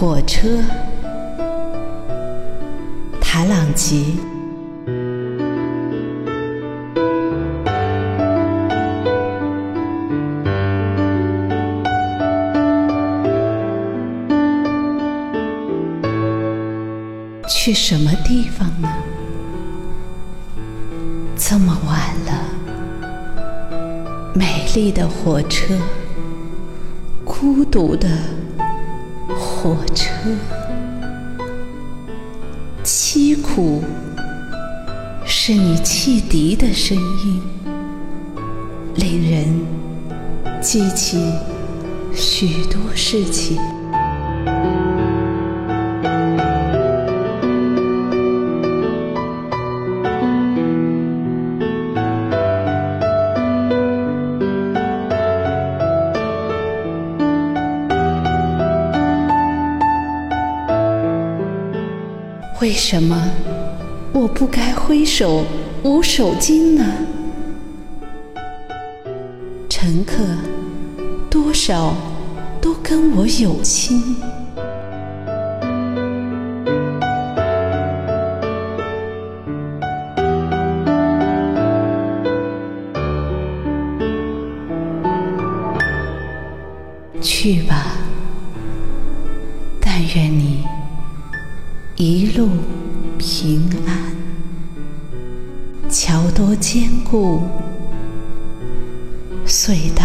火车，塔朗吉。去什么地方呢？这么晚了，美丽的火车，孤独的火车，凄苦是你汽笛的声音，令人记起许多事情。为什么我不该挥手无手巾呢？乘客多少都跟我有亲，去吧，但愿你。一路平安，桥多坚固，隧道。